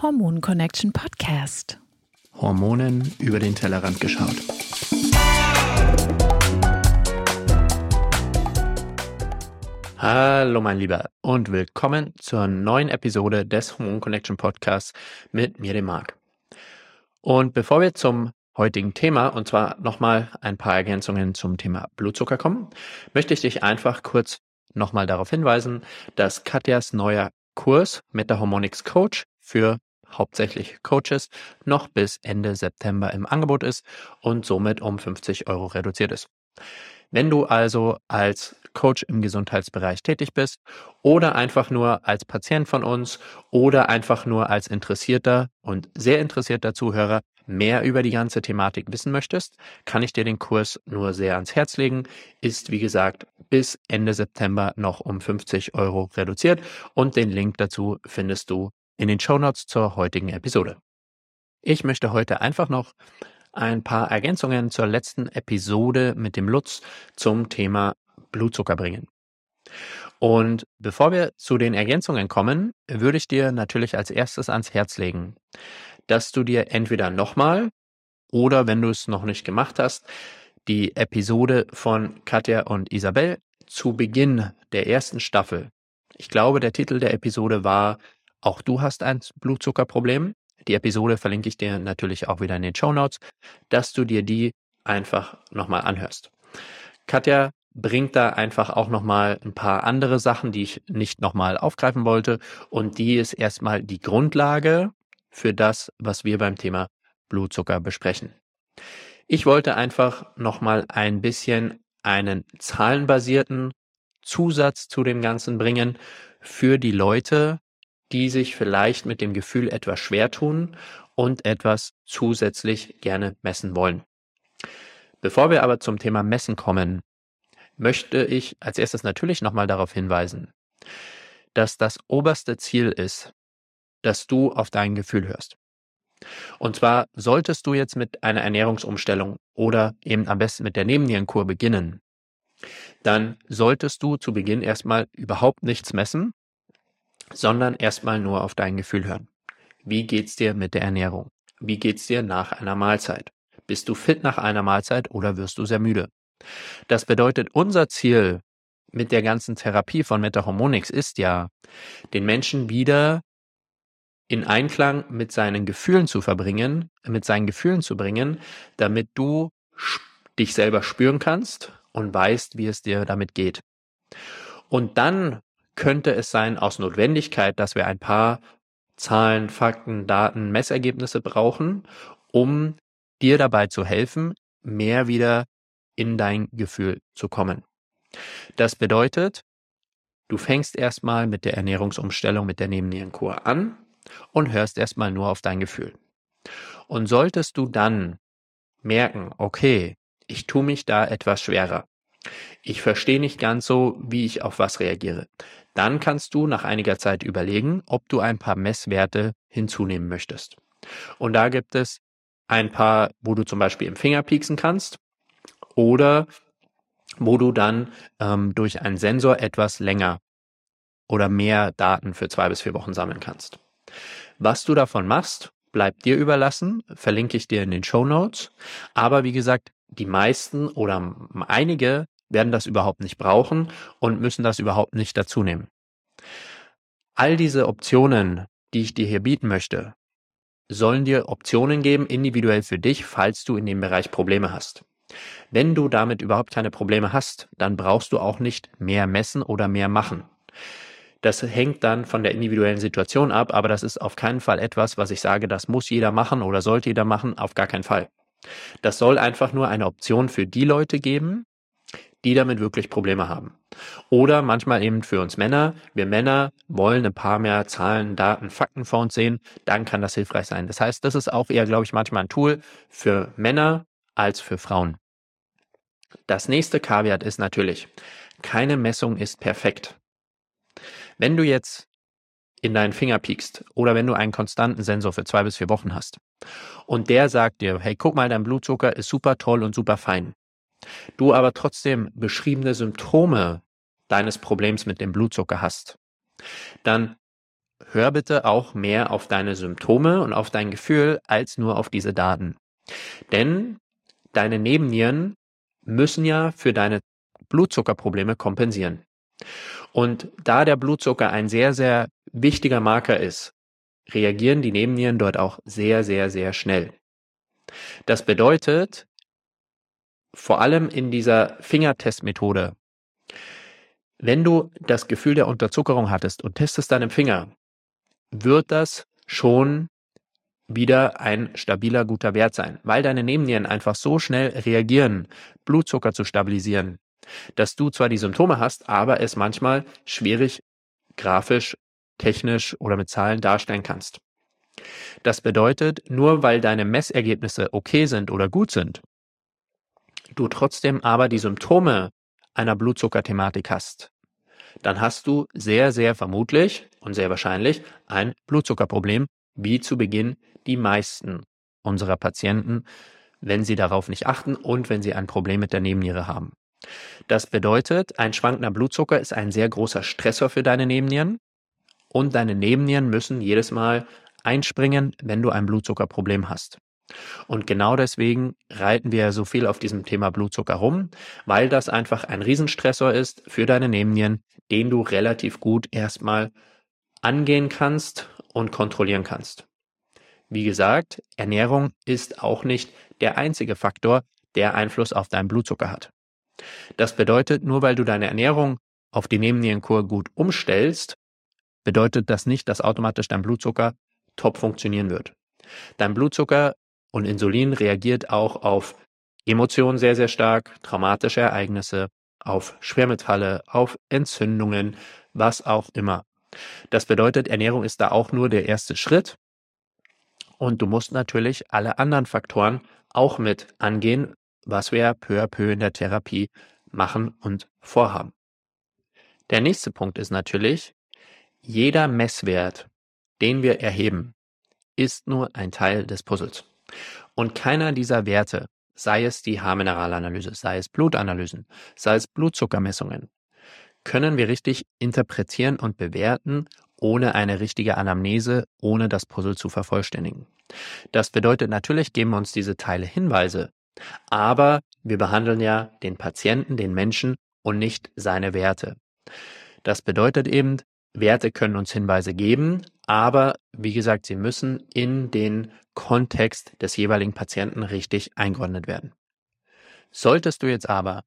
Hormon Connection Podcast. Hormonen über den Tellerrand geschaut. Hallo mein Lieber und willkommen zur neuen Episode des Hormon Connection Podcasts mit mir, dem Marc. Und bevor wir zum heutigen Thema, und zwar nochmal ein paar Ergänzungen zum Thema Blutzucker kommen, möchte ich dich einfach kurz nochmal darauf hinweisen, dass Katjas neuer Kurs mit der Hormonix Coach für hauptsächlich Coaches noch bis Ende September im Angebot ist und somit um 50 Euro reduziert ist. Wenn du also als Coach im Gesundheitsbereich tätig bist oder einfach nur als Patient von uns oder einfach nur als interessierter und sehr interessierter Zuhörer mehr über die ganze Thematik wissen möchtest, kann ich dir den Kurs nur sehr ans Herz legen. Ist, wie gesagt, bis Ende September noch um 50 Euro reduziert und den Link dazu findest du in den Shownotes zur heutigen Episode. Ich möchte heute einfach noch ein paar Ergänzungen zur letzten Episode mit dem Lutz zum Thema Blutzucker bringen. Und bevor wir zu den Ergänzungen kommen, würde ich dir natürlich als erstes ans Herz legen, dass du dir entweder nochmal oder wenn du es noch nicht gemacht hast, die Episode von Katja und Isabel zu Beginn der ersten Staffel. Ich glaube, der Titel der Episode war Auch du hast ein Blutzuckerproblem. Die Episode verlinke ich dir natürlich auch wieder in den Show Notes, dass du dir die einfach nochmal anhörst. Katja bringt da einfach auch nochmal ein paar andere Sachen, die ich nicht nochmal aufgreifen wollte. Und die ist erstmal die Grundlage für das, was wir beim Thema Blutzucker besprechen. Ich wollte einfach nochmal ein bisschen einen zahlenbasierten Zusatz zu dem Ganzen bringen für die Leute, die sich vielleicht mit dem Gefühl etwas schwer tun und etwas zusätzlich gerne messen wollen. Bevor wir aber zum Thema Messen kommen, möchte ich als erstes natürlich nochmal darauf hinweisen, dass das oberste Ziel ist, dass du auf dein Gefühl hörst. Und zwar solltest du jetzt mit einer Ernährungsumstellung oder eben am besten mit der Nebennierenkur beginnen, dann solltest du zu Beginn erstmal überhaupt nichts messen sondern erstmal nur auf dein Gefühl hören. Wie geht's dir mit der Ernährung? Wie geht's dir nach einer Mahlzeit? Bist du fit nach einer Mahlzeit oder wirst du sehr müde? Das bedeutet, unser Ziel mit der ganzen Therapie von Metahormonix ist ja, den Menschen wieder in Einklang mit seinen Gefühlen zu verbringen, mit seinen Gefühlen zu bringen, damit du dich selber spüren kannst und weißt, wie es dir damit geht. Und dann könnte es sein aus Notwendigkeit, dass wir ein paar Zahlen, Fakten, Daten, Messergebnisse brauchen, um dir dabei zu helfen, mehr wieder in dein Gefühl zu kommen. Das bedeutet, du fängst erstmal mit der Ernährungsumstellung, mit der Nebennierenkur an und hörst erstmal nur auf dein Gefühl. Und solltest du dann merken, okay, ich tue mich da etwas schwerer. Ich verstehe nicht ganz so, wie ich auf was reagiere. Dann kannst du nach einiger Zeit überlegen, ob du ein paar Messwerte hinzunehmen möchtest. Und da gibt es ein paar, wo du zum Beispiel im Finger pieksen kannst oder wo du dann ähm, durch einen Sensor etwas länger oder mehr Daten für zwei bis vier Wochen sammeln kannst. Was du davon machst, bleibt dir überlassen, verlinke ich dir in den Show Notes. Aber wie gesagt, die meisten oder einige werden das überhaupt nicht brauchen und müssen das überhaupt nicht dazu nehmen. All diese Optionen, die ich dir hier bieten möchte, sollen dir Optionen geben, individuell für dich, falls du in dem Bereich Probleme hast. Wenn du damit überhaupt keine Probleme hast, dann brauchst du auch nicht mehr messen oder mehr machen. Das hängt dann von der individuellen Situation ab, aber das ist auf keinen Fall etwas, was ich sage, das muss jeder machen oder sollte jeder machen, auf gar keinen Fall. Das soll einfach nur eine Option für die Leute geben, die damit wirklich Probleme haben. Oder manchmal eben für uns Männer. Wir Männer wollen ein paar mehr Zahlen, Daten, Fakten vor uns sehen. Dann kann das hilfreich sein. Das heißt, das ist auch eher, glaube ich, manchmal ein Tool für Männer als für Frauen. Das nächste Kaviat ist natürlich, keine Messung ist perfekt. Wenn du jetzt in deinen Finger piekst oder wenn du einen konstanten Sensor für zwei bis vier Wochen hast und der sagt dir, hey, guck mal, dein Blutzucker ist super toll und super fein, du aber trotzdem beschriebene Symptome deines Problems mit dem Blutzucker hast, dann hör bitte auch mehr auf deine Symptome und auf dein Gefühl als nur auf diese Daten. Denn deine Nebennieren müssen ja für deine Blutzuckerprobleme kompensieren. Und da der Blutzucker ein sehr, sehr wichtiger Marker ist, reagieren die Nebennieren dort auch sehr, sehr, sehr schnell. Das bedeutet, vor allem in dieser Fingertestmethode, wenn du das Gefühl der Unterzuckerung hattest und testest deinen Finger, wird das schon wieder ein stabiler, guter Wert sein, weil deine Nebennieren einfach so schnell reagieren, Blutzucker zu stabilisieren, dass du zwar die Symptome hast, aber es manchmal schwierig grafisch, technisch oder mit Zahlen darstellen kannst. Das bedeutet, nur weil deine Messergebnisse okay sind oder gut sind, du trotzdem aber die Symptome einer Blutzuckerthematik hast, dann hast du sehr, sehr vermutlich und sehr wahrscheinlich ein Blutzuckerproblem, wie zu Beginn die meisten unserer Patienten, wenn sie darauf nicht achten und wenn sie ein Problem mit der Nebenniere haben. Das bedeutet, ein schwankender Blutzucker ist ein sehr großer Stressor für deine Nebennieren und deine Nebennieren müssen jedes Mal einspringen, wenn du ein Blutzuckerproblem hast. Und genau deswegen reiten wir so viel auf diesem Thema Blutzucker rum, weil das einfach ein Riesenstressor ist für deine Nebennieren, den du relativ gut erstmal angehen kannst und kontrollieren kannst. Wie gesagt, Ernährung ist auch nicht der einzige Faktor, der Einfluss auf deinen Blutzucker hat. Das bedeutet, nur weil du deine Ernährung auf die Nebennierenkur gut umstellst, bedeutet das nicht, dass automatisch dein Blutzucker top funktionieren wird. Dein Blutzucker und Insulin reagiert auch auf Emotionen sehr, sehr stark, traumatische Ereignisse, auf Schwermetalle, auf Entzündungen, was auch immer. Das bedeutet, Ernährung ist da auch nur der erste Schritt. Und du musst natürlich alle anderen Faktoren auch mit angehen, was wir peu à peu in der Therapie machen und vorhaben. Der nächste Punkt ist natürlich, jeder Messwert, den wir erheben, ist nur ein Teil des Puzzles. Und keiner dieser Werte, sei es die Haarmineralanalyse, sei es Blutanalysen, sei es Blutzuckermessungen, können wir richtig interpretieren und bewerten, ohne eine richtige Anamnese, ohne das Puzzle zu vervollständigen. Das bedeutet, natürlich geben uns diese Teile Hinweise, aber wir behandeln ja den Patienten, den Menschen und nicht seine Werte. Das bedeutet eben, Werte können uns Hinweise geben, aber wie gesagt, sie müssen in den Kontext des jeweiligen Patienten richtig eingeordnet werden. Solltest du jetzt aber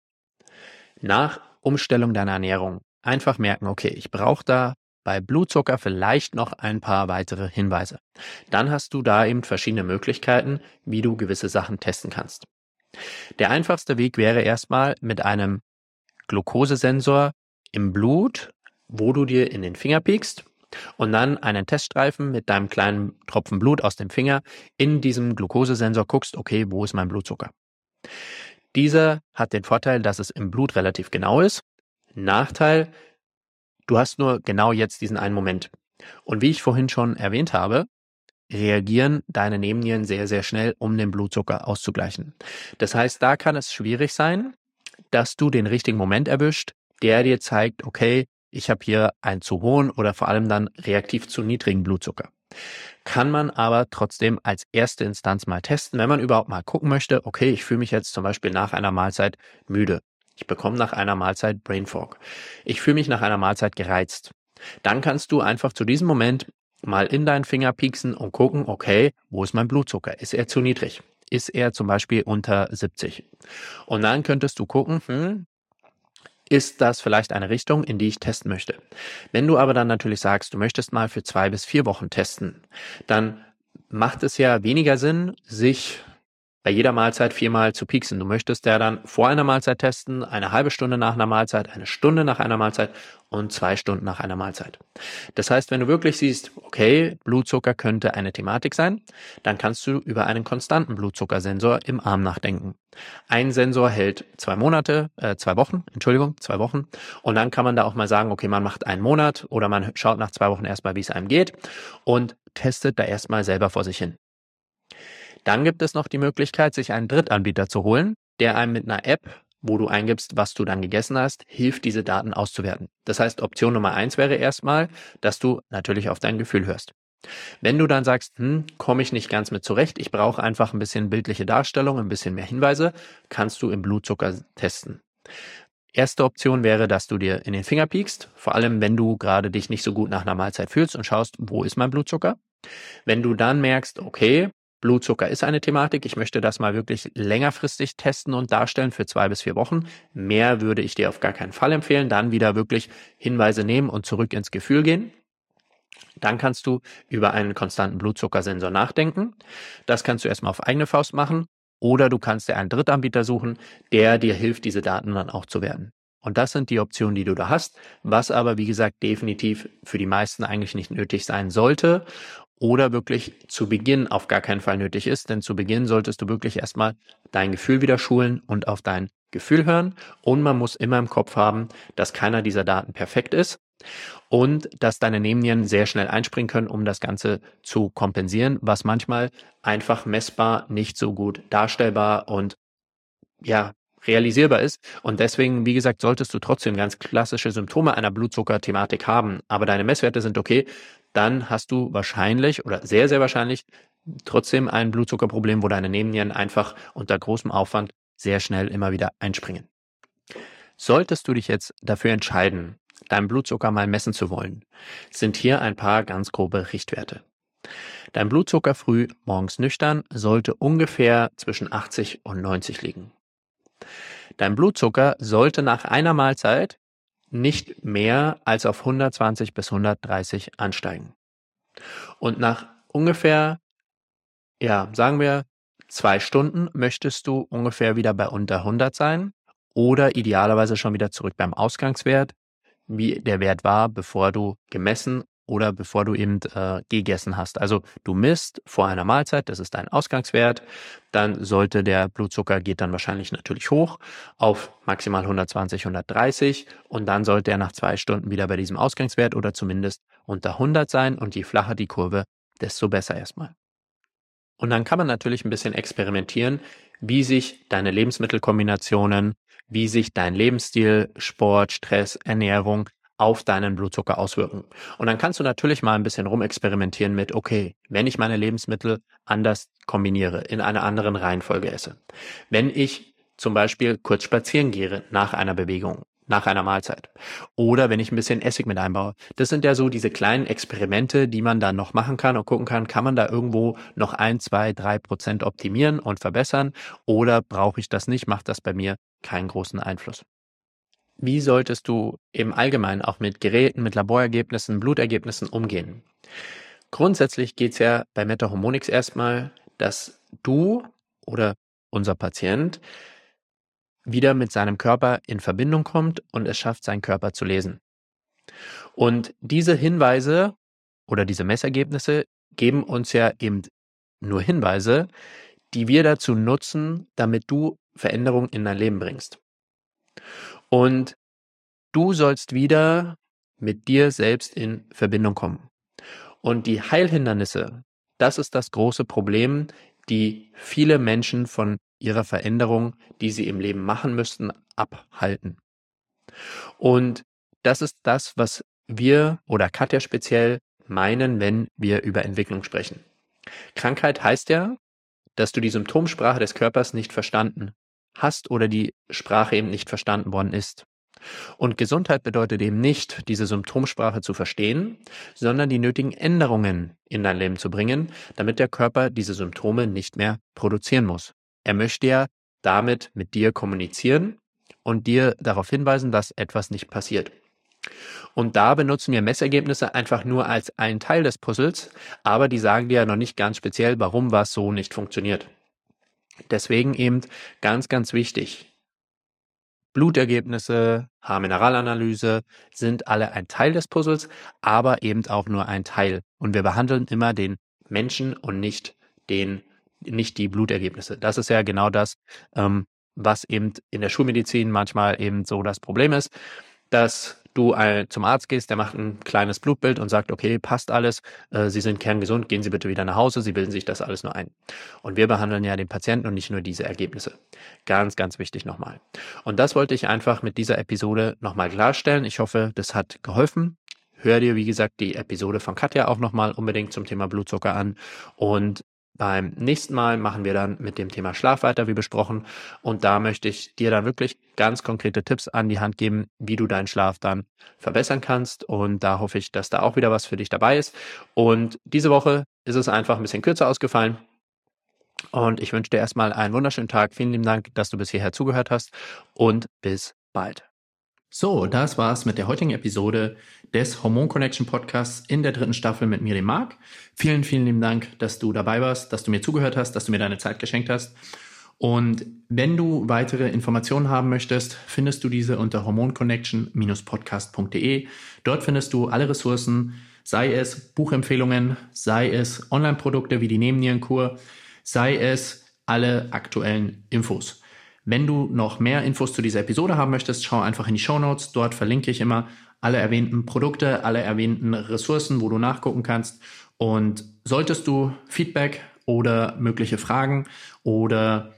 nach Umstellung deiner Ernährung einfach merken, okay, ich brauche da bei Blutzucker vielleicht noch ein paar weitere Hinweise. Dann hast du da eben verschiedene Möglichkeiten, wie du gewisse Sachen testen kannst. Der einfachste Weg wäre erstmal mit einem Glukosesensor im Blut, wo du dir in den Finger piekst und dann einen Teststreifen mit deinem kleinen Tropfen Blut aus dem Finger in diesem Glukosesensor guckst, okay, wo ist mein Blutzucker? Dieser hat den Vorteil, dass es im Blut relativ genau ist. Nachteil, du hast nur genau jetzt diesen einen Moment. Und wie ich vorhin schon erwähnt habe, reagieren deine Nebennieren sehr, sehr schnell, um den Blutzucker auszugleichen. Das heißt, da kann es schwierig sein, dass du den richtigen Moment erwischt, der dir zeigt, okay, ich habe hier einen zu hohen oder vor allem dann reaktiv zu niedrigen Blutzucker. Kann man aber trotzdem als erste Instanz mal testen, wenn man überhaupt mal gucken möchte, okay, ich fühle mich jetzt zum Beispiel nach einer Mahlzeit müde. Ich bekomme nach einer Mahlzeit Brain Fog. Ich fühle mich nach einer Mahlzeit gereizt. Dann kannst du einfach zu diesem Moment mal in deinen Finger pieksen und gucken, okay, wo ist mein Blutzucker? Ist er zu niedrig? Ist er zum Beispiel unter 70? Und dann könntest du gucken, hm, ist das vielleicht eine Richtung, in die ich testen möchte. Wenn du aber dann natürlich sagst, du möchtest mal für zwei bis vier Wochen testen, dann macht es ja weniger Sinn, sich bei jeder Mahlzeit viermal zu pieksen. Du möchtest ja dann vor einer Mahlzeit testen, eine halbe Stunde nach einer Mahlzeit, eine Stunde nach einer Mahlzeit und zwei Stunden nach einer Mahlzeit. Das heißt, wenn du wirklich siehst, okay, Blutzucker könnte eine Thematik sein, dann kannst du über einen konstanten Blutzuckersensor im Arm nachdenken. Ein Sensor hält zwei Monate, äh, zwei Wochen, Entschuldigung, zwei Wochen. Und dann kann man da auch mal sagen, okay, man macht einen Monat oder man schaut nach zwei Wochen erstmal, wie es einem geht und testet da erstmal selber vor sich hin. Dann gibt es noch die Möglichkeit, sich einen Drittanbieter zu holen, der einem mit einer App wo du eingibst, was du dann gegessen hast, hilft diese Daten auszuwerten. Das heißt, Option Nummer eins wäre erstmal, dass du natürlich auf dein Gefühl hörst. Wenn du dann sagst, hm, komme ich nicht ganz mit zurecht, ich brauche einfach ein bisschen bildliche Darstellung, ein bisschen mehr Hinweise, kannst du im Blutzucker testen. Erste Option wäre, dass du dir in den Finger piekst, vor allem wenn du gerade dich nicht so gut nach einer Mahlzeit fühlst und schaust, wo ist mein Blutzucker. Wenn du dann merkst, okay, Blutzucker ist eine Thematik, ich möchte das mal wirklich längerfristig testen und darstellen für zwei bis vier Wochen. Mehr würde ich dir auf gar keinen Fall empfehlen. Dann wieder wirklich Hinweise nehmen und zurück ins Gefühl gehen. Dann kannst du über einen konstanten Blutzuckersensor nachdenken. Das kannst du erstmal auf eigene Faust machen oder du kannst dir einen Drittanbieter suchen, der dir hilft, diese Daten dann auch zu werten. Und das sind die Optionen, die du da hast, was aber, wie gesagt, definitiv für die meisten eigentlich nicht nötig sein sollte oder wirklich zu Beginn auf gar keinen Fall nötig ist. Denn zu Beginn solltest du wirklich erstmal dein Gefühl wieder schulen und auf dein Gefühl hören. Und man muss immer im Kopf haben, dass keiner dieser Daten perfekt ist und dass deine Nebennieren sehr schnell einspringen können, um das Ganze zu kompensieren, was manchmal einfach messbar nicht so gut darstellbar und ja, realisierbar ist. Und deswegen, wie gesagt, solltest du trotzdem ganz klassische Symptome einer Blutzuckerthematik haben, aber deine Messwerte sind okay, dann hast du wahrscheinlich oder sehr, sehr wahrscheinlich trotzdem ein Blutzuckerproblem, wo deine Nebennieren einfach unter großem Aufwand sehr schnell immer wieder einspringen. Solltest du dich jetzt dafür entscheiden, deinen Blutzucker mal messen zu wollen, sind hier ein paar ganz grobe Richtwerte. Dein Blutzucker früh morgens nüchtern sollte ungefähr zwischen 80 und 90 liegen. Dein Blutzucker sollte nach einer Mahlzeit nicht mehr als auf 120 bis 130 ansteigen. Und nach ungefähr, ja, sagen wir zwei Stunden möchtest du ungefähr wieder bei unter 100 sein oder idealerweise schon wieder zurück beim Ausgangswert, wie der Wert war, bevor du gemessen oder bevor du eben äh, gegessen hast. Also du misst vor einer Mahlzeit, das ist dein Ausgangswert, dann sollte der Blutzucker geht dann wahrscheinlich natürlich hoch auf maximal 120, 130 und dann sollte er nach zwei Stunden wieder bei diesem Ausgangswert oder zumindest unter 100 sein und je flacher die Kurve, desto besser erstmal. Und dann kann man natürlich ein bisschen experimentieren, wie sich deine Lebensmittelkombinationen, wie sich dein Lebensstil, Sport, Stress, Ernährung auf deinen Blutzucker auswirken. Und dann kannst du natürlich mal ein bisschen rumexperimentieren mit, okay, wenn ich meine Lebensmittel anders kombiniere, in einer anderen Reihenfolge esse, wenn ich zum Beispiel kurz spazieren gehe nach einer Bewegung, nach einer Mahlzeit. Oder wenn ich ein bisschen Essig mit einbaue. Das sind ja so diese kleinen Experimente, die man dann noch machen kann und gucken kann, kann man da irgendwo noch ein, zwei, drei Prozent optimieren und verbessern oder brauche ich das nicht, macht das bei mir keinen großen Einfluss. Wie solltest du im Allgemeinen auch mit Geräten, mit Laborergebnissen, Blutergebnissen umgehen? Grundsätzlich geht es ja bei Metahormonix erstmal, dass du oder unser Patient wieder mit seinem Körper in Verbindung kommt und es schafft, seinen Körper zu lesen. Und diese Hinweise oder diese Messergebnisse geben uns ja eben nur Hinweise, die wir dazu nutzen, damit du Veränderungen in dein Leben bringst. Und du sollst wieder mit dir selbst in Verbindung kommen. Und die Heilhindernisse, das ist das große Problem, die viele Menschen von ihrer Veränderung, die sie im Leben machen müssten, abhalten. Und das ist das, was wir oder Katja speziell meinen, wenn wir über Entwicklung sprechen. Krankheit heißt ja, dass du die Symptomsprache des Körpers nicht verstanden hast oder die Sprache eben nicht verstanden worden ist. Und Gesundheit bedeutet eben nicht, diese Symptomsprache zu verstehen, sondern die nötigen Änderungen in dein Leben zu bringen, damit der Körper diese Symptome nicht mehr produzieren muss. Er möchte ja damit mit dir kommunizieren und dir darauf hinweisen, dass etwas nicht passiert. Und da benutzen wir Messergebnisse einfach nur als einen Teil des Puzzles, aber die sagen dir ja noch nicht ganz speziell, warum was so nicht funktioniert. Deswegen eben ganz, ganz wichtig. Blutergebnisse, Haarmineralanalyse sind alle ein Teil des Puzzles, aber eben auch nur ein Teil. Und wir behandeln immer den Menschen und nicht den, nicht die Blutergebnisse. Das ist ja genau das, ähm, was eben in der Schulmedizin manchmal eben so das Problem ist, dass du äh, zum Arzt gehst, der macht ein kleines Blutbild und sagt, okay, passt alles, äh, Sie sind kerngesund, gehen Sie bitte wieder nach Hause, Sie bilden sich das alles nur ein. Und wir behandeln ja den Patienten und nicht nur diese Ergebnisse. Ganz, ganz wichtig nochmal. Und das wollte ich einfach mit dieser Episode nochmal klarstellen. Ich hoffe, das hat geholfen. Hör dir, wie gesagt, die Episode von Katja auch nochmal unbedingt zum Thema Blutzucker an. Und beim nächsten Mal machen wir dann mit dem Thema Schlaf weiter, wie besprochen. Und da möchte ich dir dann wirklich ganz konkrete Tipps an die Hand geben, wie du deinen Schlaf dann verbessern kannst. Und da hoffe ich, dass da auch wieder was für dich dabei ist. Und diese Woche ist es einfach ein bisschen kürzer ausgefallen. Und ich wünsche dir erstmal einen wunderschönen Tag. Vielen lieben Dank, dass du bis hierher zugehört hast und bis bald. So, das war's mit der heutigen Episode des Hormon Connection Podcasts in der dritten Staffel mit Miri Mark. Vielen, vielen lieben Dank, dass du dabei warst, dass du mir zugehört hast, dass du mir deine Zeit geschenkt hast. Und wenn du weitere Informationen haben möchtest, findest du diese unter hormonconnection-podcast.de. Dort findest du alle Ressourcen, sei es Buchempfehlungen, sei es Online-Produkte wie die Nebennierenkur, sei es alle aktuellen Infos. Wenn du noch mehr Infos zu dieser Episode haben möchtest, schau einfach in die Show Notes. Dort verlinke ich immer alle erwähnten Produkte, alle erwähnten Ressourcen, wo du nachgucken kannst. Und solltest du Feedback oder mögliche Fragen oder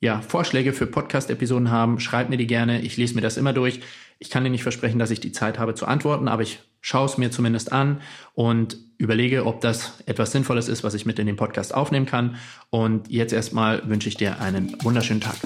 ja, Vorschläge für Podcast-Episoden haben, schreib mir die gerne. Ich lese mir das immer durch. Ich kann dir nicht versprechen, dass ich die Zeit habe zu antworten, aber ich schaue es mir zumindest an und überlege, ob das etwas Sinnvolles ist, was ich mit in den Podcast aufnehmen kann. Und jetzt erstmal wünsche ich dir einen wunderschönen Tag.